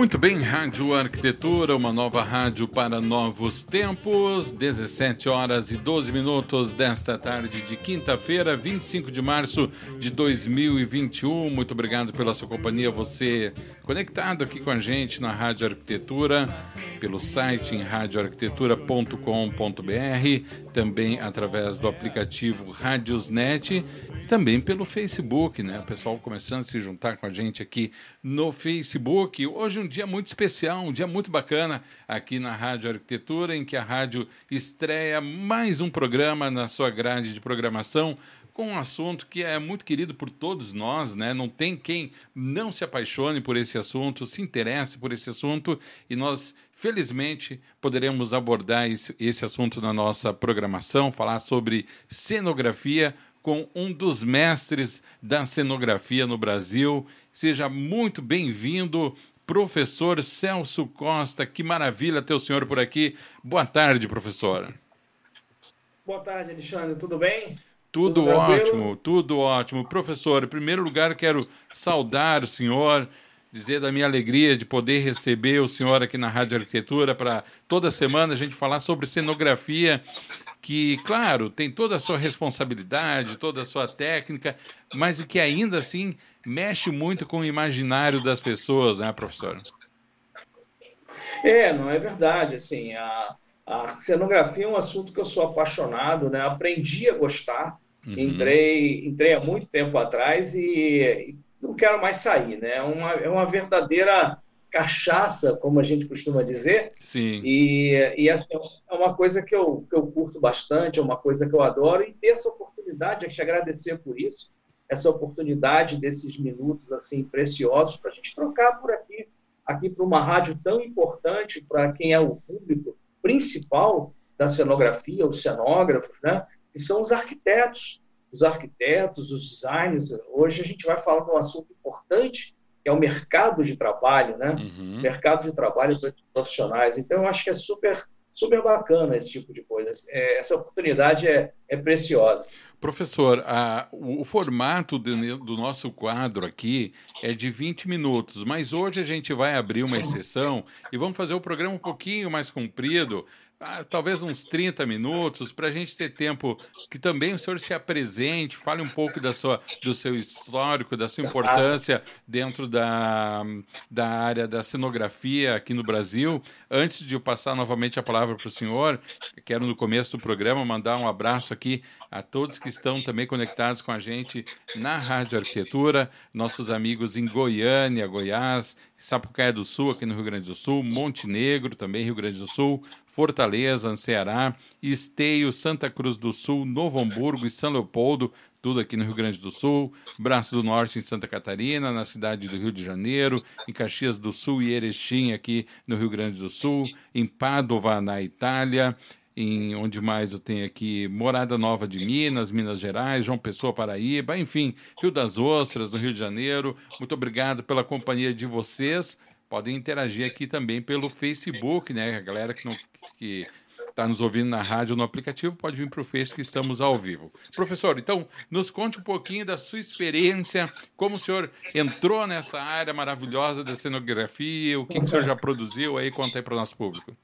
Muito bem, Rádio Arquitetura, uma nova rádio para novos tempos, 17 horas e 12 minutos desta tarde de quinta-feira, 25 de março de 2021. Muito obrigado pela sua companhia, você conectado aqui com a gente na Rádio Arquitetura, pelo site em radioarquitetura.com.br, também através do aplicativo Radiosnet também pelo Facebook, né? O pessoal começando a se juntar com a gente aqui no Facebook. Hoje um dia muito especial, um dia muito bacana aqui na Rádio Arquitetura, em que a rádio estreia mais um programa na sua grade de programação com um assunto que é muito querido por todos nós, né? Não tem quem não se apaixone por esse assunto, se interesse por esse assunto e nós Felizmente, poderemos abordar esse, esse assunto na nossa programação, falar sobre cenografia, com um dos mestres da cenografia no Brasil. Seja muito bem-vindo, professor Celso Costa. Que maravilha ter o senhor por aqui. Boa tarde, professor. Boa tarde, Alexandre. Tudo bem? Tudo, tudo ótimo, tudo ótimo. Professor, em primeiro lugar, quero saudar o senhor, dizer da minha alegria de poder receber o senhor aqui na Rádio Arquitetura para toda semana a gente falar sobre cenografia que, claro, tem toda a sua responsabilidade, toda a sua técnica, mas que ainda assim mexe muito com o imaginário das pessoas, né, professor? É, não é verdade. Assim, a, a cenografia é um assunto que eu sou apaixonado, né? Aprendi a gostar. Uhum. Entrei, entrei há muito tempo atrás e, e não quero mais sair, né? É uma, é uma verdadeira cachaça, como a gente costuma dizer. Sim. E, e é, é uma coisa que eu, que eu curto bastante, é uma coisa que eu adoro, e ter essa oportunidade, é te agradecer por isso, essa oportunidade desses minutos assim preciosos para a gente trocar por aqui, aqui para uma rádio tão importante para quem é o público principal da cenografia, os cenógrafos, né? que são os arquitetos, os arquitetos, os designers. Hoje a gente vai falar de um assunto importante que é o mercado de trabalho, né? Uhum. Mercado de trabalho para profissionais. Então, eu acho que é super, super bacana esse tipo de coisa. É, essa oportunidade é, é preciosa. Professor, a, o, o, formato do, do, nosso quadro aqui é de 20 minutos, mas hoje a gente vai abrir uma exceção e vamos fazer o programa um pouquinho mais comprido, ah, talvez uns 30 minutos, para a gente ter tempo que também o senhor se apresente, fale um pouco da sua, do seu histórico, da sua importância dentro da, da área da cenografia aqui no Brasil. Antes de eu passar novamente a palavra para o senhor, quero no começo do programa mandar um abraço aqui a todos que estão também conectados com a gente na Rádio Arquitetura, nossos amigos em Goiânia, Goiás, Sapucaia do Sul, aqui no Rio Grande do Sul, Montenegro, também Rio Grande do Sul, Fortaleza, Ceará, Esteio, Santa Cruz do Sul, Novo Hamburgo e São Leopoldo, tudo aqui no Rio Grande do Sul, Braço do Norte em Santa Catarina, na cidade do Rio de Janeiro, em Caxias do Sul e Erechim aqui no Rio Grande do Sul, em Padova, na Itália, em onde mais eu tenho aqui Morada Nova de Minas, Minas Gerais, João Pessoa, Paraíba, enfim, Rio das Ostras, no Rio de Janeiro. Muito obrigado pela companhia de vocês. Podem interagir aqui também pelo Facebook, né? A galera que que está nos ouvindo na rádio no aplicativo, pode vir para o Face que estamos ao vivo. Professor, então, nos conte um pouquinho da sua experiência, como o senhor entrou nessa área maravilhosa da cenografia, o que, que o senhor já produziu aí, conta aí para o nosso público.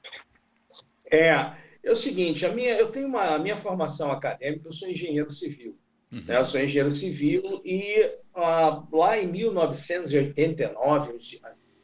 É, é o seguinte, a minha, eu tenho uma a minha formação acadêmica, eu sou engenheiro civil. Uhum. Né? Eu sou engenheiro civil e ah, lá em 1989,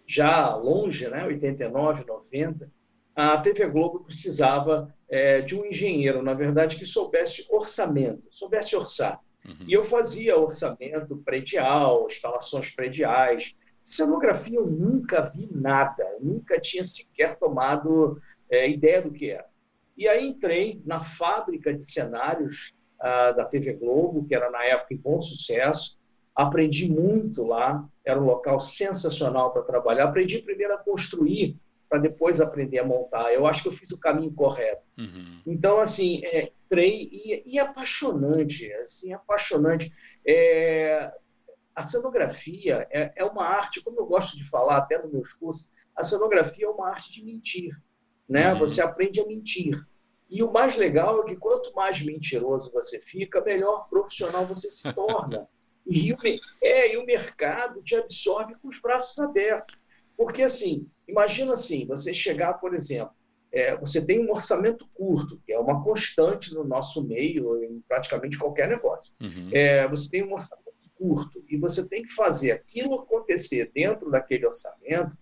já longe, né, 89, 90, a TV Globo precisava é, de um engenheiro, na verdade, que soubesse orçamento, soubesse orçar. Uhum. E eu fazia orçamento predial, instalações prediais. Cenografia eu nunca vi nada, nunca tinha sequer tomado é, ideia do que era. E aí entrei na fábrica de cenários uh, da TV Globo, que era na época em bom sucesso. Aprendi muito lá, era um local sensacional para trabalhar. Aprendi primeiro a construir para depois aprender a montar. Eu acho que eu fiz o caminho correto. Uhum. Então, assim, é, creio, e, e, apaixonante, assim, apaixonante. É, a cenografia é, é, uma arte, como eu gosto de falar até nos meus cursos, a cenografia é uma arte de mentir. Né? Uhum. Você aprende a mentir. E o mais legal é que quanto mais mentiroso você fica, melhor profissional você se torna. E o, é, e o mercado te absorve com os braços abertos. Porque, assim, imagina assim, você chegar, por exemplo, é, você tem um orçamento curto, que é uma constante no nosso meio, em praticamente qualquer negócio. Uhum. É, você tem um orçamento curto e você tem que fazer aquilo acontecer dentro daquele orçamento.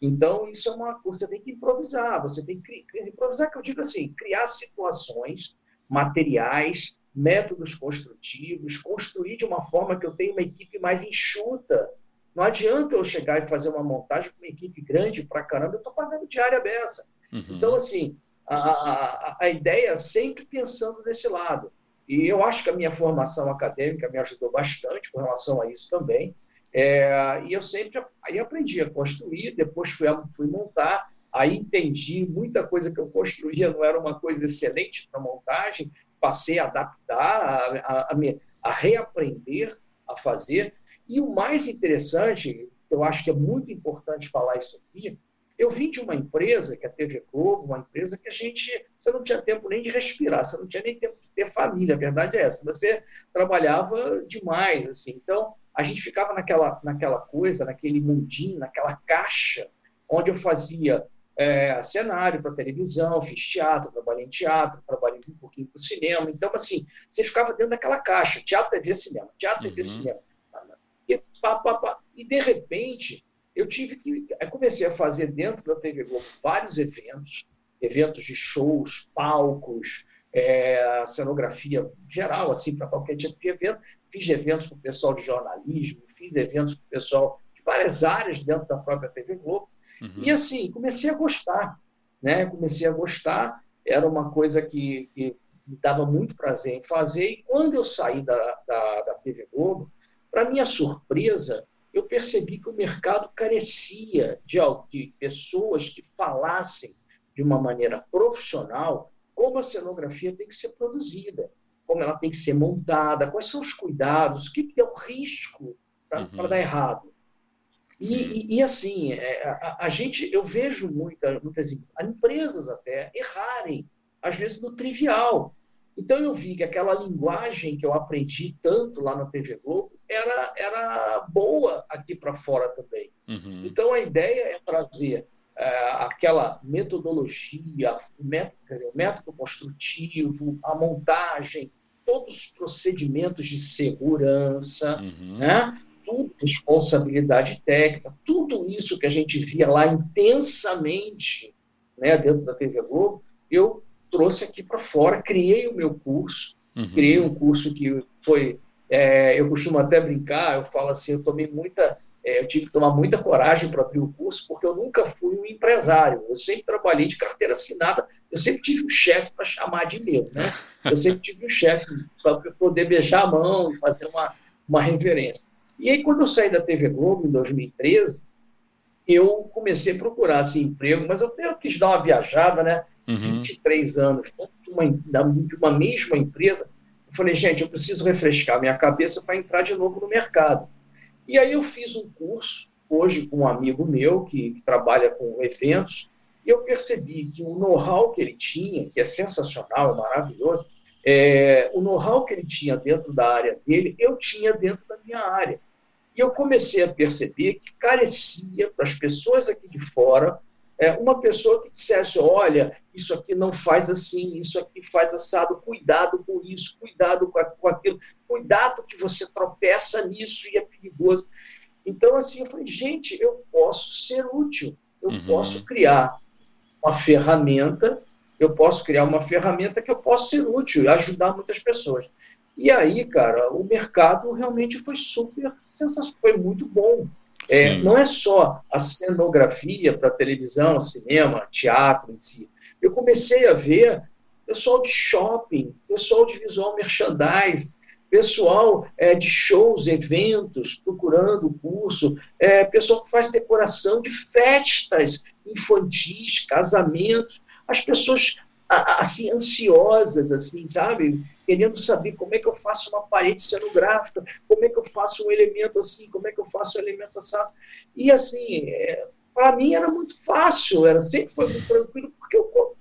Então, isso é uma você tem que improvisar, você tem que improvisar, que eu digo assim, criar situações, materiais, métodos construtivos, construir de uma forma que eu tenha uma equipe mais enxuta, não adianta eu chegar e fazer uma montagem com uma equipe grande para caramba, eu estou pagando diária beça. Uhum. Então, assim, a, a, a ideia é sempre pensando desse lado. E eu acho que a minha formação acadêmica me ajudou bastante com relação a isso também. É, e eu sempre aí aprendi a construir, depois fui, fui montar, aí entendi muita coisa que eu construía não era uma coisa excelente para montagem, passei a adaptar, a, a, a, a reaprender a fazer. E o mais interessante, eu acho que é muito importante falar isso aqui, eu vim de uma empresa, que é a TV Globo, uma empresa que a gente, você não tinha tempo nem de respirar, você não tinha nem tempo de ter família, a verdade é essa. Você trabalhava demais, assim. Então, a gente ficava naquela, naquela coisa, naquele mundinho, naquela caixa, onde eu fazia é, cenário para televisão, fiz teatro, trabalhei em teatro, trabalhei um pouquinho para o cinema. Então, assim, você ficava dentro daquela caixa, teatro, TV, cinema, teatro, TV, uhum. cinema. E, pá, pá, pá. e, de repente, eu tive que. Eu comecei a fazer dentro da TV Globo vários eventos, eventos de shows, palcos, é, cenografia geral, assim, para qualquer tipo de evento. Fiz eventos para o pessoal de jornalismo, fiz eventos para o pessoal de várias áreas dentro da própria TV Globo. Uhum. E, assim, comecei a gostar. Né? Comecei a gostar, era uma coisa que, que me dava muito prazer em fazer. E quando eu saí da, da, da TV Globo, para minha surpresa, eu percebi que o mercado carecia de, de pessoas que falassem de uma maneira profissional como a cenografia tem que ser produzida, como ela tem que ser montada, quais são os cuidados, o que, que é o risco para uhum. dar errado. E, e, e, assim, é, a, a, gente, eu vejo muita, muitas empresas até errarem, às vezes no trivial. Então eu vi que aquela linguagem que eu aprendi tanto lá na TV Globo era, era boa aqui para fora também. Uhum. Então a ideia é trazer é, aquela metodologia, o método, o método construtivo, a montagem, todos os procedimentos de segurança, uhum. né? tudo, responsabilidade técnica, tudo isso que a gente via lá intensamente né, dentro da TV Globo, eu trouxe aqui para fora, criei o meu curso, uhum. criei um curso que foi, é, eu costumo até brincar, eu falo assim, eu tomei muita, eu tive que tomar muita coragem para abrir o curso, porque eu nunca fui um empresário, eu sempre trabalhei de carteira assinada, eu sempre tive um chefe para chamar de meu, né? Eu sempre tive um chefe para poder beijar a mão e fazer uma, uma reverência. E aí, quando eu saí da TV Globo, em 2013, eu comecei a procurar assim, emprego, mas eu, eu quis dar uma viajada, né? uhum. 23 anos, de uma, de uma mesma empresa. Eu falei, gente, eu preciso refrescar minha cabeça para entrar de novo no mercado. E aí eu fiz um curso, hoje com um amigo meu, que, que trabalha com eventos, e eu percebi que o know-how que ele tinha, que é sensacional, é maravilhoso, é, o know-how que ele tinha dentro da área dele, eu tinha dentro da minha área. E eu comecei a perceber que carecia para as pessoas aqui de fora é, uma pessoa que dissesse: olha, isso aqui não faz assim, isso aqui faz assado, cuidado com isso, cuidado com aquilo, cuidado que você tropeça nisso e é perigoso. Então, assim, eu falei: gente, eu posso ser útil, eu uhum. posso criar uma ferramenta, eu posso criar uma ferramenta que eu posso ser útil e ajudar muitas pessoas. E aí, cara, o mercado realmente foi super sensacional, foi muito bom. É, não é só a cenografia para televisão, cinema, teatro em si. Eu comecei a ver pessoal de shopping, pessoal de visual merchandising, pessoal é, de shows, eventos, procurando curso, é, pessoal que faz decoração de festas infantis, casamentos, as pessoas assim ansiosas, assim, sabe? Querendo saber como é que eu faço uma parede cenográfica, como é que eu faço um elemento assim, como é que eu faço um elemento assim. E assim, é, para mim era muito fácil, era sempre foi muito tranquilo, porque eu,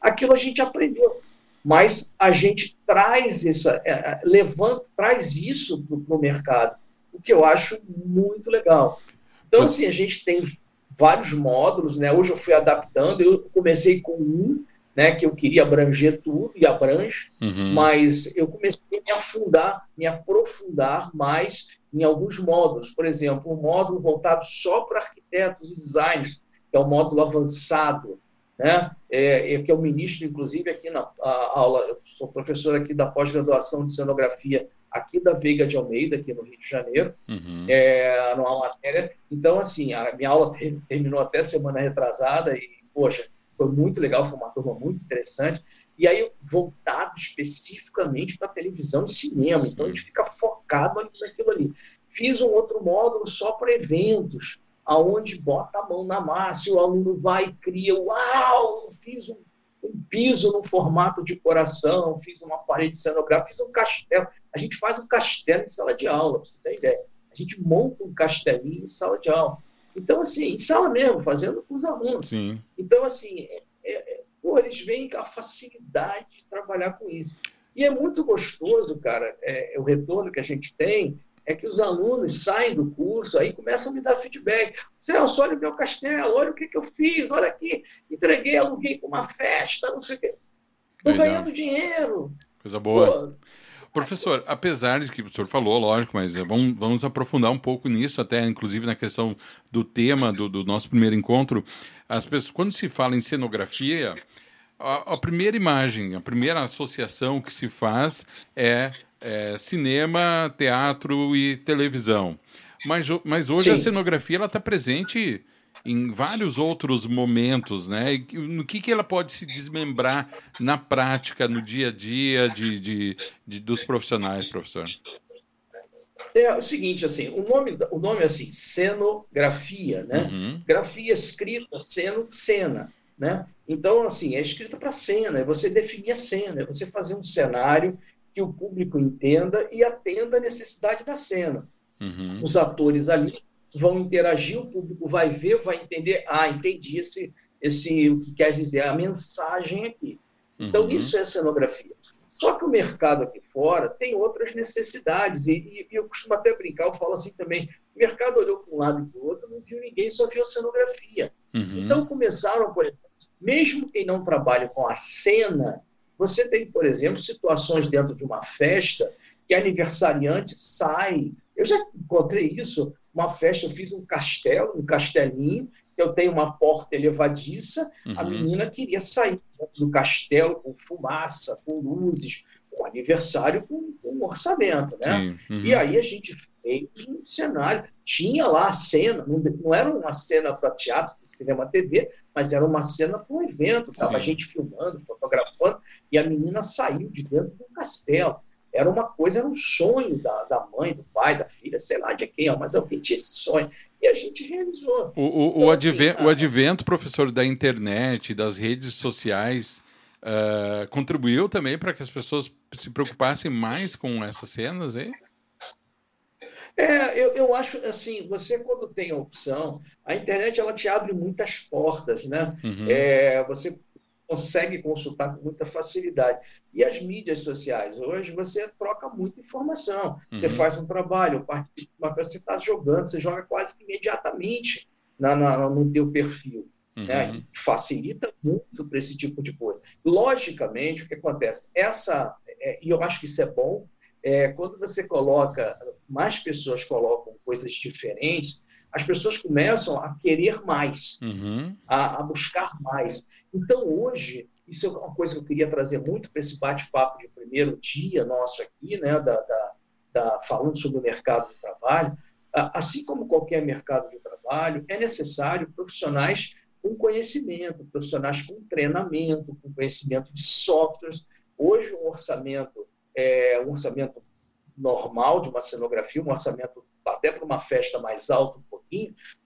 aquilo a gente aprendeu mas a gente traz essa, é, é, levanta, traz isso para o mercado, o que eu acho muito legal. Então, assim, a gente tem vários módulos, né? Hoje eu fui adaptando, eu comecei com um, né, que eu queria abranger tudo e abrange, uhum. mas eu comecei a me afundar, me aprofundar mais em alguns módulos. Por exemplo, um módulo voltado só para arquitetos e designers, que é o módulo avançado, né? É, é, que é o ministro, inclusive, aqui na aula, eu sou professor aqui da pós-graduação de cenografia aqui da Veiga de Almeida, aqui no Rio de Janeiro, uhum. é, numa matéria. Então, assim, a minha aula terminou até semana retrasada e, poxa, foi muito legal, foi uma turma muito interessante. E aí, voltado especificamente para televisão e cinema. Então, a gente fica focado naquilo ali. Fiz um outro módulo só para eventos, aonde bota a mão na massa e o aluno vai e cria, uau, fiz um, um piso no formato de coração, fiz uma parede cenográfica, fiz um castelo. A gente faz um castelo em sala de aula, para você ter ideia. A gente monta um castelinho em sala de aula. Então, assim, em sala mesmo, fazendo com os alunos. Sim. Então, assim, é, é, é pô, eles veem a facilidade de trabalhar com isso. E é muito gostoso, cara, é, o retorno que a gente tem é que os alunos saem do curso, aí começam a me dar feedback. Celso, olha o meu castelo, olha o que, que eu fiz, olha aqui, entreguei, aluguei com uma festa, não sei o quê. Estou ganhando dinheiro. Coisa boa. Pô, Professor, apesar de que o senhor falou, lógico, mas eh, vamos, vamos aprofundar um pouco nisso, até inclusive na questão do tema do, do nosso primeiro encontro. As pessoas, quando se fala em cenografia, a, a primeira imagem, a primeira associação que se faz é é, cinema, teatro e televisão. Mas, mas hoje Sim. a cenografia está presente em vários outros momentos, né? E no que, que ela pode se desmembrar na prática, no dia a dia de, de, de dos profissionais, professor? É o seguinte, assim, o nome, o nome é assim, cenografia, né? Uhum. Grafia escrita, seno, cena, né? Então, assim, é escrita para cena, é você definir a cena, é você fazer um cenário que o público entenda e atenda a necessidade da cena. Uhum. Os atores ali vão interagir, o público vai ver, vai entender, ah, entendi esse, esse o que quer dizer a mensagem aqui. Então, uhum. isso é cenografia. Só que o mercado aqui fora tem outras necessidades, e, e, eu costumo até brincar, eu falo assim também, o mercado olhou para um lado e para o outro, não viu ninguém, só viu cenografia. Uhum. Então começaram, por exemplo, mesmo quem não trabalha com a cena, você tem, por exemplo, situações dentro de uma festa que aniversariante sai. Eu já encontrei isso, uma festa, eu fiz um castelo, um castelinho, que eu tenho uma porta elevadiça, uhum. a menina queria sair do castelo com fumaça, com luzes, um aniversário com, com um orçamento, né? Uhum. E aí a gente fez um cenário, tinha lá a cena, não, não era uma cena para teatro, cinema, TV, mas era uma cena para um evento, tava Sim. a gente filmando, fotografando, e a menina saiu de dentro do castelo. Era uma coisa, era um sonho da, da mãe, do pai, da filha, sei lá de quem, mas alguém tinha esse sonho. E a gente realizou. O, o, então, o, assim, advento, a... o advento, professor, da internet, das redes sociais, uh, contribuiu também para que as pessoas se preocupassem mais com essas cenas, hein? É, eu, eu acho assim, você quando tem a opção, a internet ela te abre muitas portas, né? Uhum. É, você consegue consultar com muita facilidade. E as mídias sociais, hoje você troca muita informação. Uhum. Você faz um trabalho, você está jogando, você joga quase que imediatamente na, na no teu perfil. Uhum. Né? Facilita muito para esse tipo de coisa. Logicamente, o que acontece? Essa, é, e eu acho que isso é bom, é, quando você coloca, mais pessoas colocam coisas diferentes, as pessoas começam a querer mais, uhum. a, a, buscar mais. Então, hoje, isso é uma coisa que eu queria trazer muito para esse bate-papo de primeiro dia nosso aqui, né, da, da, da, falando sobre o mercado de trabalho. Assim como qualquer mercado de trabalho, é necessário profissionais com conhecimento, profissionais com treinamento, com conhecimento de softwares. Hoje, um orçamento, é, um orçamento normal de uma cenografia, um orçamento até para uma festa mais alta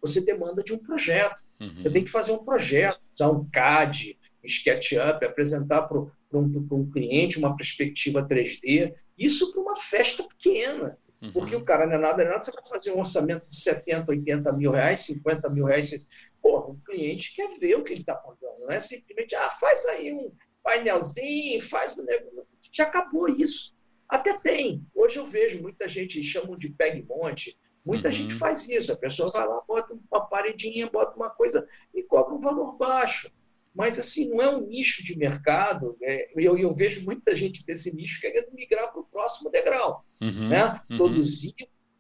você demanda de um projeto. Uhum. Você tem que fazer um projeto, usar um CAD, um SketchUp, apresentar para um, um, cliente uma perspectiva 3D. Isso para uma festa pequena. Uhum. Porque o cara não é nada, não é nada, você vai fazer um orçamento de 70, 80 mil reais, 50 mil reais. Porra, o cliente quer ver o que ele está pagando, não é simplesmente, ah, faz aí um painelzinho, faz o negócio. Já acabou isso. Até tem. Hoje eu vejo muita gente chamam de peg-monte. Muita uhum. gente faz isso. A pessoa vai lá, bota uma paredinha, bota uma coisa e cobra um valor baixo. Mas, assim, não é um nicho de mercado. É, eu, eu vejo muita gente desse nicho querendo migrar para o próximo degrau. Uhum. Né? Uhum. Produzir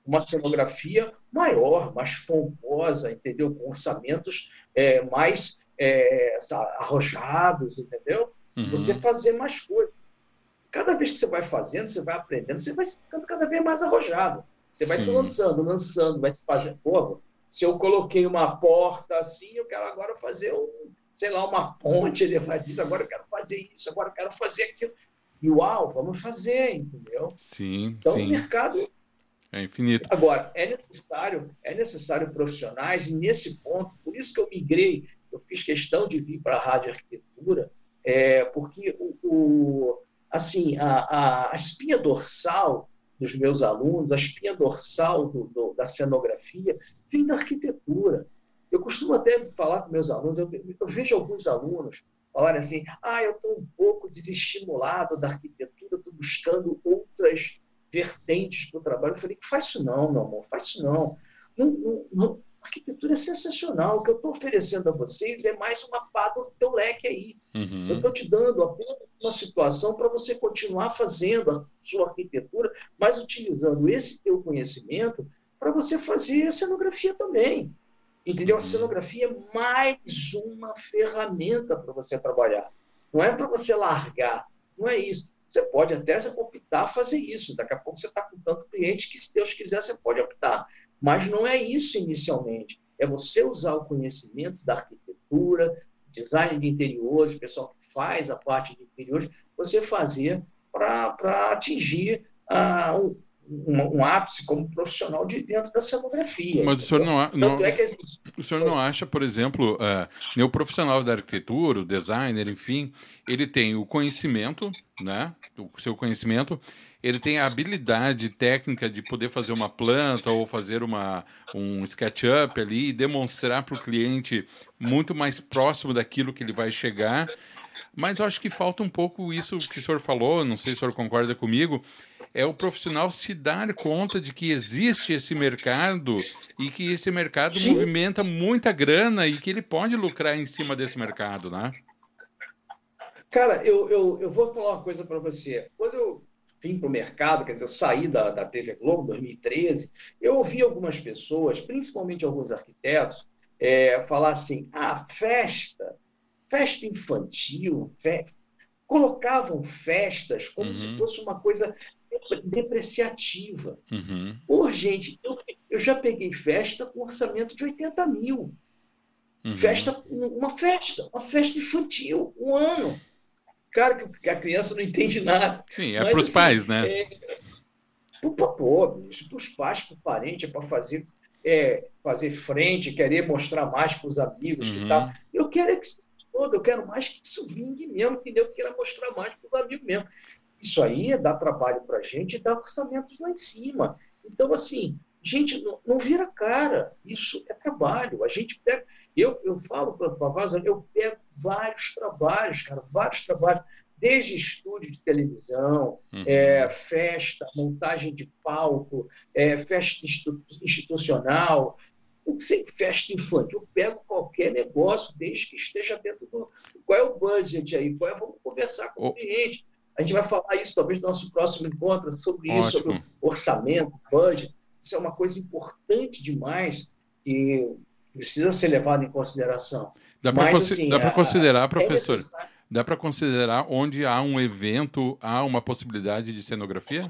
uma cenografia maior, mais pomposa, entendeu? Com orçamentos é, mais é, arrojados, entendeu? Uhum. Você fazer mais coisas. Cada vez que você vai fazendo, você vai aprendendo, você vai ficando cada vez mais arrojado. Você vai Sim. se lançando, lançando, vai se fazendo. Pô, se eu coloquei uma porta assim, eu quero agora fazer um, sei lá, uma ponte elevadiça, agora eu quero fazer isso, agora eu quero fazer aquilo. E uau, vamos fazer, entendeu? Sim. Então sim. o mercado é infinito. Agora, é necessário, é necessário profissionais, e nesse ponto, por isso que eu migrei, eu fiz questão de vir para a rádio arquitetura, é, porque o, o assim, a, a, espinha dorsal dos meus alunos, a espinha dorsal do, do, da cenografia, vem da arquitetura. Eu costumo até falar com meus alunos, eu, eu vejo alguns alunos falarem assim, ah, eu estou um pouco desestimulado da arquitetura, estou buscando outras vertentes para o trabalho. Eu falei, faz isso não, meu amor, faz isso não. não, não, não arquitetura é sensacional. O que eu estou oferecendo a vocês é mais uma pá do teu leque aí. Uhum. Eu estou te dando apenas uma situação para você continuar fazendo a sua arquitetura, mas utilizando esse teu conhecimento para você fazer a cenografia também. Entendeu? A uhum. cenografia é mais uma ferramenta para você trabalhar. Não é para você largar. Não é isso. Você pode até optar fazer isso. Daqui a pouco você está com tanto cliente que, se Deus quiser, você pode optar. Mas não é isso inicialmente. É você usar o conhecimento da arquitetura, design de interiores, pessoal que faz a parte de interiores, você fazer para atingir uh, um, um, ápice como profissional de dentro da cenografia. Mas o senhor não, não é que, o senhor não acha, por exemplo, uh, o profissional da arquitetura, o designer, enfim, ele tem o conhecimento, né, o seu conhecimento, ele tem a habilidade técnica de poder fazer uma planta ou fazer uma, um SketchUp ali e demonstrar para o cliente muito mais próximo daquilo que ele vai chegar. Mas eu acho que falta um pouco isso que o senhor falou, não sei se o senhor concorda comigo, é o profissional se dar conta de que existe esse mercado e que esse mercado Sim. movimenta muita grana e que ele pode lucrar em cima desse mercado, né? Cara, eu, eu, eu vou falar uma coisa para você. Quando eu vim para o mercado, quer dizer, eu saí da, da TV Globo em 2013, eu ouvi algumas pessoas, principalmente alguns arquitetos, é, falar assim: ah, festa, festa infantil, festa. colocavam festas como uhum. se fosse uma coisa depreciativa. Uhum. Por gente, eu, eu já peguei festa com orçamento de 80 mil. Uhum. Festa, uma festa, uma festa infantil, um ano. Claro que a criança não entende nada. Sim, é para os assim, pais, né? É, para os pais, para o parente, é para fazer, é, fazer frente, querer mostrar mais para os amigos uhum. que tal. Eu quero é que todo, eu quero mais que isso vingue mesmo, que eu queira mostrar mais para os amigos mesmo. Isso aí é dar trabalho para a gente e dar orçamentos lá em cima. Então, assim, gente, não, não vira cara. Isso é trabalho. A gente pega. Eu, eu falo para a eu pego vários trabalhos, cara, vários trabalhos, desde estúdio de televisão, uhum. é, festa, montagem de palco, é, festa institucional, o que sei, festa infantil, eu pego qualquer negócio, desde que esteja dentro do. Qual é o budget aí? Qual é, vamos conversar com o cliente. A gente vai falar isso talvez no nosso próximo encontro, sobre Ótimo. isso, sobre orçamento, budget. Isso é uma coisa importante demais que precisa ser levado em consideração. Dá para assim, considerar, professor, é dá para considerar onde há um evento, há uma possibilidade de cenografia?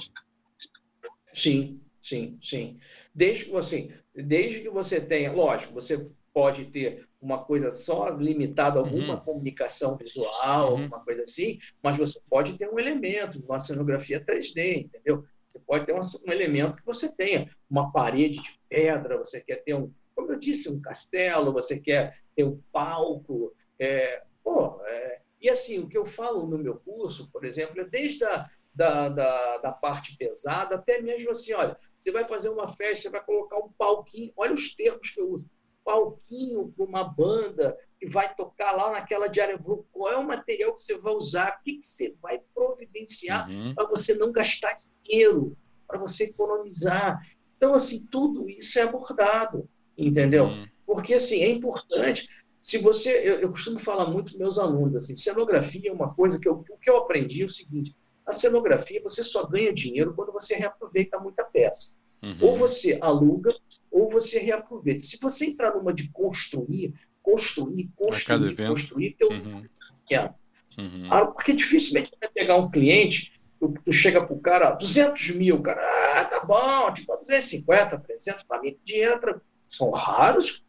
Sim, sim, sim. Desde que você, desde que você tenha, lógico, você pode ter uma coisa só limitada a alguma uhum. comunicação visual, uhum. alguma coisa assim, mas você pode ter um elemento, uma cenografia 3D, entendeu? Você pode ter um, um elemento que você tenha uma parede de pedra, você quer ter um, como eu disse, um castelo, você quer ter um palco. É, pô, é, e assim, o que eu falo no meu curso, por exemplo, é desde a da, da, da, parte pesada, até mesmo assim, olha, você vai fazer uma festa, você vai colocar um palquinho, olha os termos que eu uso, palquinho para uma banda que vai tocar lá naquela diária, qual é o material que você vai usar, o que, que você vai providenciar uhum. para você não gastar dinheiro, para você economizar. Então, assim, tudo isso é abordado, entendeu? Uhum. Porque, assim, é importante. Se você, eu, eu costumo falar muito para meus alunos, assim, cenografia é uma coisa que eu, o que eu aprendi é o seguinte, a cenografia você só ganha dinheiro quando você reaproveita muita peça. Uhum. Ou você aluga, ou você reaproveita. Se você entrar numa de construir, construir, construir, construir, teu uhum. é. Uhum. Ah, porque dificilmente vai pegar um cliente, tu, tu chega para o cara, 200 mil, cara, ah, tá bom, tipo, 250, 300, para mim, dinheiro são raros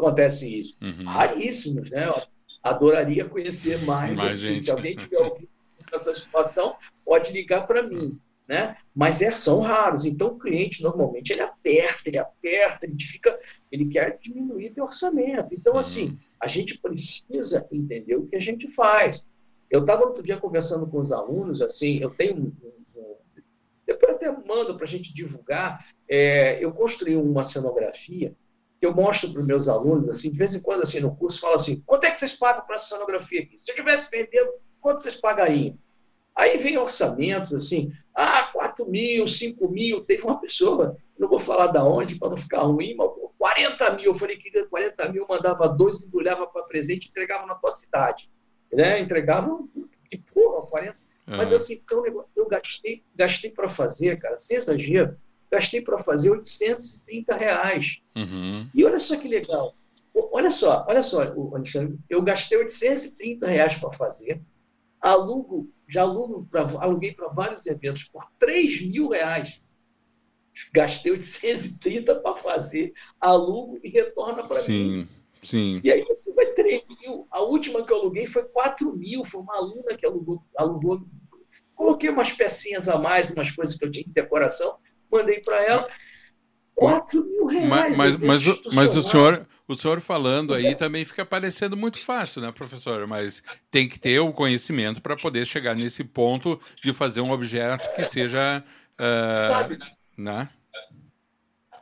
acontece isso. Uhum. Raríssimos, né? Eu adoraria conhecer mais. Assim, se alguém tiver ouvido essa situação, pode ligar para mim. Né? Mas é, são raros. Então, o cliente, normalmente, ele aperta, ele aperta, ele fica, ele quer diminuir o orçamento. Então, assim, uhum. a gente precisa entender o que a gente faz. Eu estava outro dia conversando com os alunos, assim, eu tenho um, depois até mando para a gente divulgar, é, eu construí uma cenografia que eu mostro para os meus alunos, assim, de vez em quando, assim, no curso, falo assim, quanto é que vocês pagam para essa cenografia aqui? Se eu tivesse vendendo quanto vocês pagariam? Aí vem orçamentos assim, ah, 4 mil, 5 mil. Teve uma pessoa, não vou falar da onde para não ficar ruim, mas 40 mil. Eu falei que 40 mil mandava dois, embrulhava para presente entregava na tua cidade. Né? Entregava, que porra, 40. Uhum. Mas assim, eu gastei, gastei para fazer, cara, sem exagero, gastei para fazer 830 reais. Uhum. E olha só que legal. Olha só, olha só, Alexandre, eu gastei 830 reais para fazer alugo, já alugo pra, aluguei para vários eventos por 3 mil reais. Gastei 830 para fazer, alugo e retorna para mim. Sim. E aí você vai 3 mil. A última que eu aluguei foi 4 mil, foi uma aluna que alugou, alugou. Coloquei umas pecinhas a mais, umas coisas que eu tinha de decoração, mandei para ela. 4 mil reais. Mas, mas, mas, mas o senhor, o senhor falando aí também fica parecendo muito fácil, né, professor? Mas tem que ter o conhecimento para poder chegar nesse ponto de fazer um objeto que seja. Uh, Sabe? Né?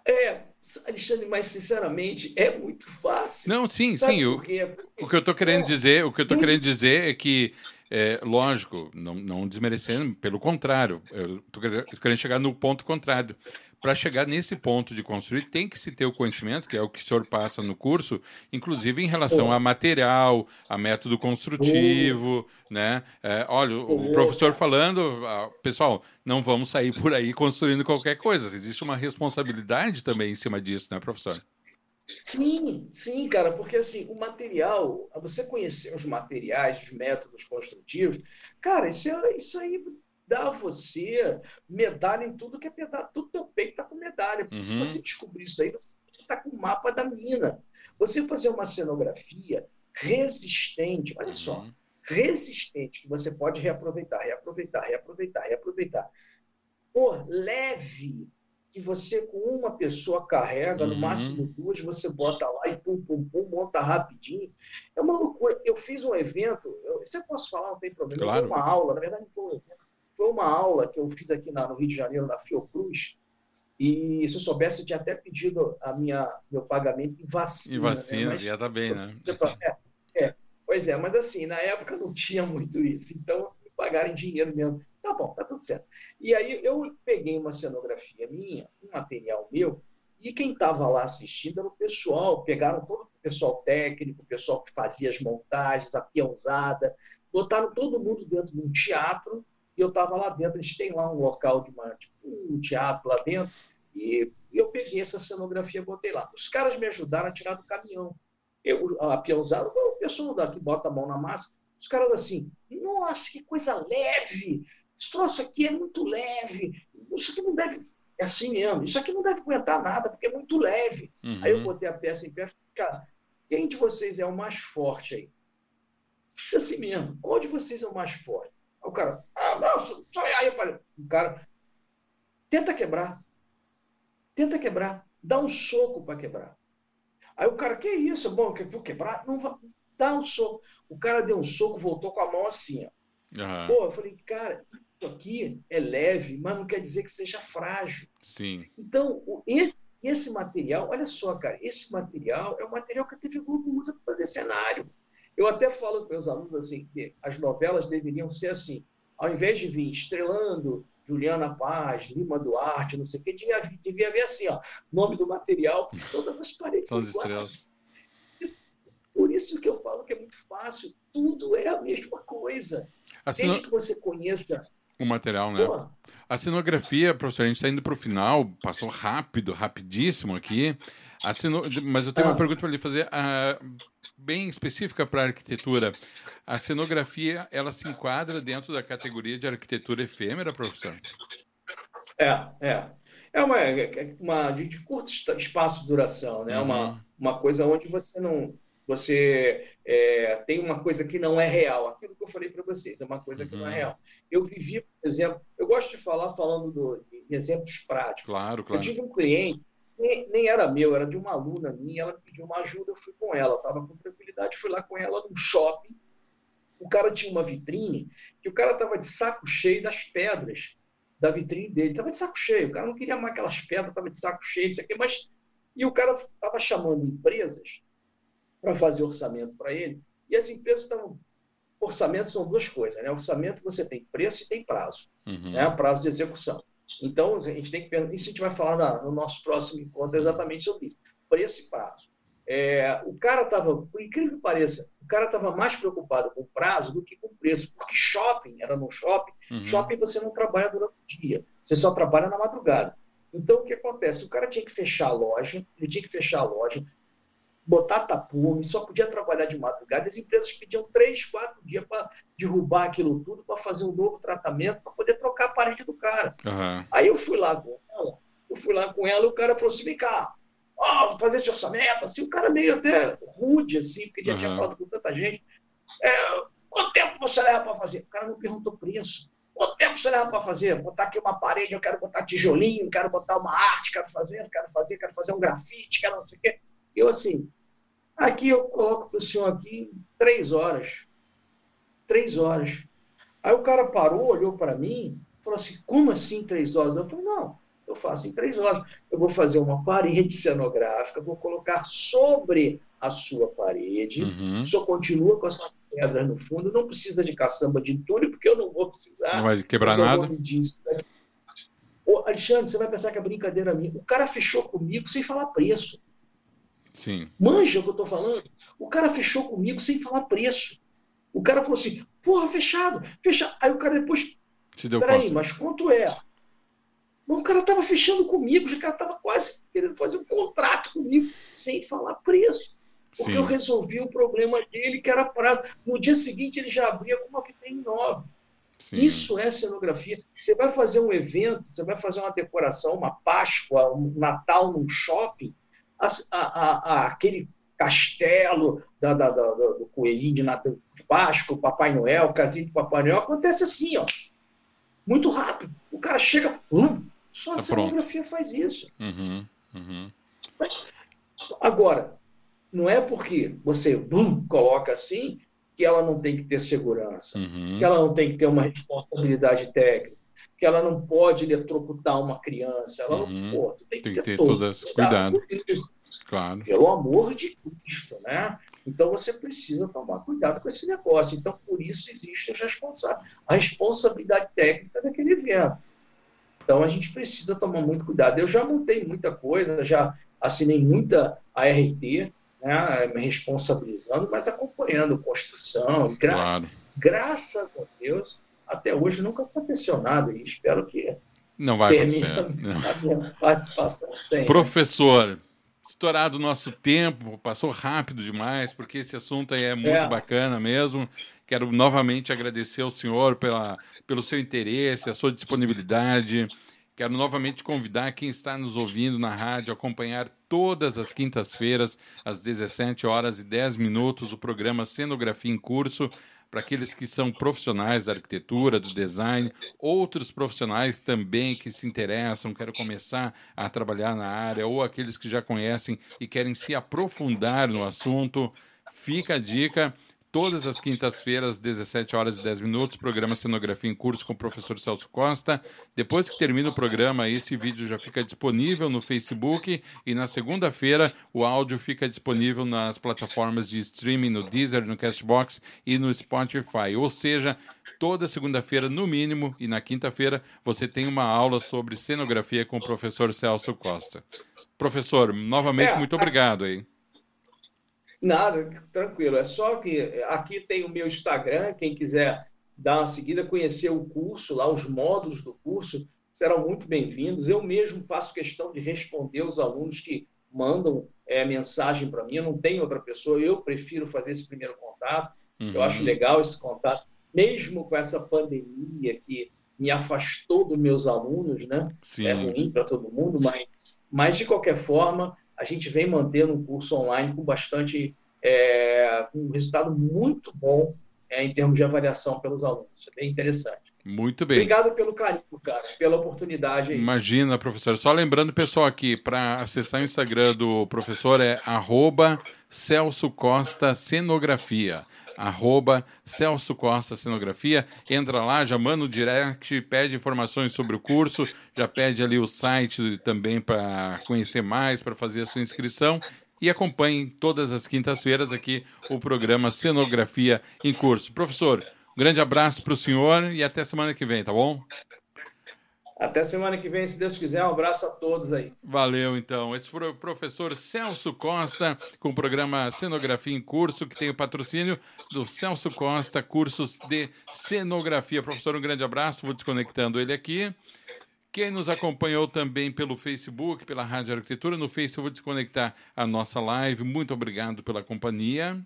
É, Alexandre, mas sinceramente é muito fácil. Não, sim, Sabe sim. O, o que eu estou querendo dizer, o que eu estou querendo dizer é que é, lógico, não, não desmerecendo, pelo contrário, eu estou querendo chegar no ponto contrário para chegar nesse ponto de construir, tem que se ter o conhecimento, que é o que o senhor passa no curso, inclusive em relação a material, a método construtivo, né? É, olha, o professor falando, pessoal, não vamos sair por aí construindo qualquer coisa. Existe uma responsabilidade também em cima disso, né, professor? Sim, sim, cara, porque assim, o material, você conhecer os materiais, os métodos construtivos, cara, isso, é, isso aí dá a você medalha em tudo que é pedaço. Tudo teu peito está com medalha. Uhum. Se você descobrir isso aí, você está com o mapa da mina. Você fazer uma cenografia resistente, olha só, uhum. resistente, que você pode reaproveitar, reaproveitar, reaproveitar, reaproveitar. Pô, leve, que você com uma pessoa carrega, uhum. no máximo duas, você bota lá e pum, pum, pum, monta rapidinho. É uma loucura. Eu fiz um evento, eu, eu posso falar, não tem problema. Claro. Uma aula, na verdade, foi um evento foi uma aula que eu fiz aqui na, no Rio de Janeiro, na Fiocruz, e se eu soubesse, eu tinha até pedido a minha, meu pagamento em vacina. Em vacina, né? Mas, já tá bem, né? É, é, pois é, mas assim, na época não tinha muito isso, então me pagaram em dinheiro mesmo. Tá bom, tá tudo certo. E aí eu peguei uma cenografia minha, um material meu, e quem estava lá assistindo era o pessoal, pegaram todo o pessoal técnico, o pessoal que fazia as montagens, a peãozada, botaram todo mundo dentro de um teatro e eu estava lá dentro. A gente tem lá um local de uma, tipo, um teatro lá dentro, e eu peguei essa cenografia e botei lá. Os caras me ajudaram a tirar do caminhão. Eu, a peãozada, o pessoal daqui bota a mão na massa, os caras assim, nossa, que coisa leve! Esse troço aqui é muito leve, isso aqui não deve. É assim mesmo, isso aqui não deve aguentar nada, porque é muito leve. Uhum. Aí eu botei a peça em pé cara, quem de vocês é o mais forte aí? É assim mesmo, qual de vocês é o mais forte? o cara, ah, não, só aí, o cara, Tenta quebrar. Tenta quebrar. Dá um soco para quebrar. Aí o cara, que isso? Bom, que vou quebrar? Não vai. Dá um soco. O cara deu um soco, voltou com a mão assim, ó. Uhum. Pô, eu falei, cara, isso aqui é leve, mas não quer dizer que seja frágil. Sim. Então, esse, material, olha só, cara, esse material é o material que a TV Globo usa para fazer cenário. Eu até falo para meus alunos assim, que as novelas deveriam ser assim, ao invés de vir estrelando Juliana Paz, Lima Duarte, não sei o que, devia, devia haver assim, ó, nome do material, todas as paredes Todas iguais. Por isso que eu falo que é muito fácil, tudo é a mesma coisa. Assim, Desde que você conheça o material, né? Pô. A cenografia, professor, a gente está indo para o final, passou rápido, rapidíssimo aqui. A ceno... Mas eu tenho ah. uma pergunta para lhe fazer, uh, bem específica para a arquitetura. A cenografia, ela se enquadra dentro da categoria de arquitetura efêmera, professor? É, é. É uma, é uma de, de curto espaço de duração, né? Uhum. Uma, uma coisa onde você não você é, tem uma coisa que não é real. Aquilo que eu falei para vocês é uma coisa que não é uhum. real. Eu vivi, por exemplo, eu gosto de falar falando do, de exemplos práticos. Claro, claro. Eu tive um cliente, nem, nem, era meu, era de uma aluna minha, ela pediu uma ajuda, eu fui com ela, estava com tranquilidade, fui lá com ela num shopping. O cara tinha uma vitrine que o cara estava de saco cheio das pedras da vitrine dele. Estava de saco cheio, o cara não queria mais aquelas pedras, estava de saco cheio, isso aqui, mas. E o cara estava chamando empresas para fazer orçamento para ele. E as empresas estão. Orçamento são duas coisas, né? Orçamento você tem preço e tem prazo, uhum. né? Prazo de execução. Então, a gente tem que pensar. Isso a gente vai falar na, no nosso próximo encontro exatamente sobre isso. Preço e prazo. É, o cara estava, por incrível que pareça, o cara estava mais preocupado com o prazo do que com o preço, porque shopping era no shopping, uhum. shopping você não trabalha durante o dia, você só trabalha na madrugada. Então, o que acontece? O cara tinha que fechar a loja, ele tinha que fechar a loja, botar tapume, só podia trabalhar de madrugada. As empresas pediam três, quatro dias para derrubar aquilo tudo, para fazer um novo tratamento, para poder trocar a parede do cara. Uhum. Aí eu fui lá com ela, eu fui lá com ela e o cara falou assim: vem cá, ó, vou fazer esse orçamento. Assim, o cara meio até rude, assim, porque já uhum. tinha falado com tanta gente. É, quanto tempo você leva para fazer? O cara não perguntou preço. Quanto tempo você leva para fazer? Botar aqui uma parede, eu quero botar tijolinho, quero botar uma arte, quero fazer, quero fazer, quero fazer um grafite, quero não sei o quê. Eu, assim, Aqui eu coloco para o senhor aqui três horas. Três horas. Aí o cara parou, olhou para mim, falou assim: como assim três horas? Eu falei: não, eu faço em três horas. Eu vou fazer uma parede cenográfica, vou colocar sobre a sua parede. Uhum. O senhor continua com as pedras no fundo, não precisa de caçamba de entulho, porque eu não vou precisar. Não vai quebrar nada. Ô, Alexandre, você vai pensar que é brincadeira minha. O cara fechou comigo sem falar preço. Sim. Manja o que eu estou falando? O cara fechou comigo sem falar preço. O cara falou assim, porra, fechado, fechado. Aí o cara depois. Se deu Peraí, mas quanto é? Mas o cara estava fechando comigo, o cara estava quase querendo fazer um contrato comigo sem falar preço. Porque Sim. eu resolvi o problema dele, que era prazo. No dia seguinte ele já abria com uma vitrine nova. Sim. Isso é cenografia. Você vai fazer um evento, você vai fazer uma decoração, uma Páscoa, um Natal num shopping, a, a, a, aquele castelo da, da, da, do coelhinho de, Natal, de Páscoa, Papai Noel, o casinho do Papai Noel, acontece assim, ó, muito rápido. O cara chega, hum, só a tá cenografia faz isso. Uhum, uhum. Agora, não é porque você bum, coloca assim que ela não tem que ter segurança, uhum. que ela não tem que ter uma responsabilidade técnica, que ela não pode eletrocutar uma criança. Ela uhum. não pode. Tem, tem que ter, ter todo cuidado. Claro. Pelo amor de Cristo, né? Então você precisa tomar cuidado com esse negócio. Então, por isso existe a responsabilidade técnica daquele evento. Então a gente precisa tomar muito cuidado. Eu já montei muita coisa, já assinei muita ART, né, me responsabilizando, mas acompanhando construção. Graças, claro. graças a Deus, até hoje nunca aconteceu nada e espero que não vai acontecer. A minha participação. Tem, Professor, né? estourado o nosso tempo, passou rápido demais, porque esse assunto aí é muito é. bacana mesmo. Quero novamente agradecer ao senhor pela, pelo seu interesse, a sua disponibilidade. Quero novamente convidar quem está nos ouvindo na rádio a acompanhar todas as quintas-feiras, às 17 horas e 10 minutos, o programa Cenografia em Curso, para aqueles que são profissionais da arquitetura, do design, outros profissionais também que se interessam, querem começar a trabalhar na área, ou aqueles que já conhecem e querem se aprofundar no assunto. Fica a dica. Todas as quintas-feiras, 17 horas e 10 minutos, programa Cenografia em Curso com o professor Celso Costa. Depois que termina o programa, esse vídeo já fica disponível no Facebook e na segunda-feira o áudio fica disponível nas plataformas de streaming, no Deezer, no Castbox e no Spotify. Ou seja, toda segunda-feira, no mínimo, e na quinta-feira, você tem uma aula sobre cenografia com o professor Celso Costa. Professor, novamente, é, muito obrigado aí. Nada, tranquilo. É só que aqui tem o meu Instagram, quem quiser dar uma seguida, conhecer o curso, lá os módulos do curso, serão muito bem-vindos. Eu mesmo faço questão de responder os alunos que mandam é, mensagem para mim. Eu não tenho outra pessoa, eu prefiro fazer esse primeiro contato. Uhum. Eu acho legal esse contato, mesmo com essa pandemia que me afastou dos meus alunos, né? Sim. É ruim para todo mundo, mas, mas de qualquer forma, a gente vem mantendo um curso online com bastante, é, com um resultado muito bom é, em termos de avaliação pelos alunos. Isso é bem interessante. Muito bem. Obrigado pelo carinho, cara, pela oportunidade. Aí. Imagina, professor. Só lembrando, pessoal, aqui, para acessar o Instagram do professor é arroba Celso Costa Cenografia arroba Celso Costa Cenografia. Entra lá, já manda o direct, pede informações sobre o curso, já pede ali o site também para conhecer mais, para fazer a sua inscrição. E acompanhe todas as quintas-feiras aqui o programa Cenografia em Curso. Professor, um grande abraço para o senhor e até semana que vem, tá bom? Até semana que vem, se Deus quiser. Um abraço a todos aí. Valeu, então. Esse foi o professor Celso Costa, com o programa Cenografia em Curso, que tem o patrocínio do Celso Costa, cursos de cenografia. Professor, um grande abraço. Vou desconectando ele aqui. Quem nos acompanhou também pelo Facebook, pela Rádio Arquitetura, no Facebook, eu vou desconectar a nossa live. Muito obrigado pela companhia.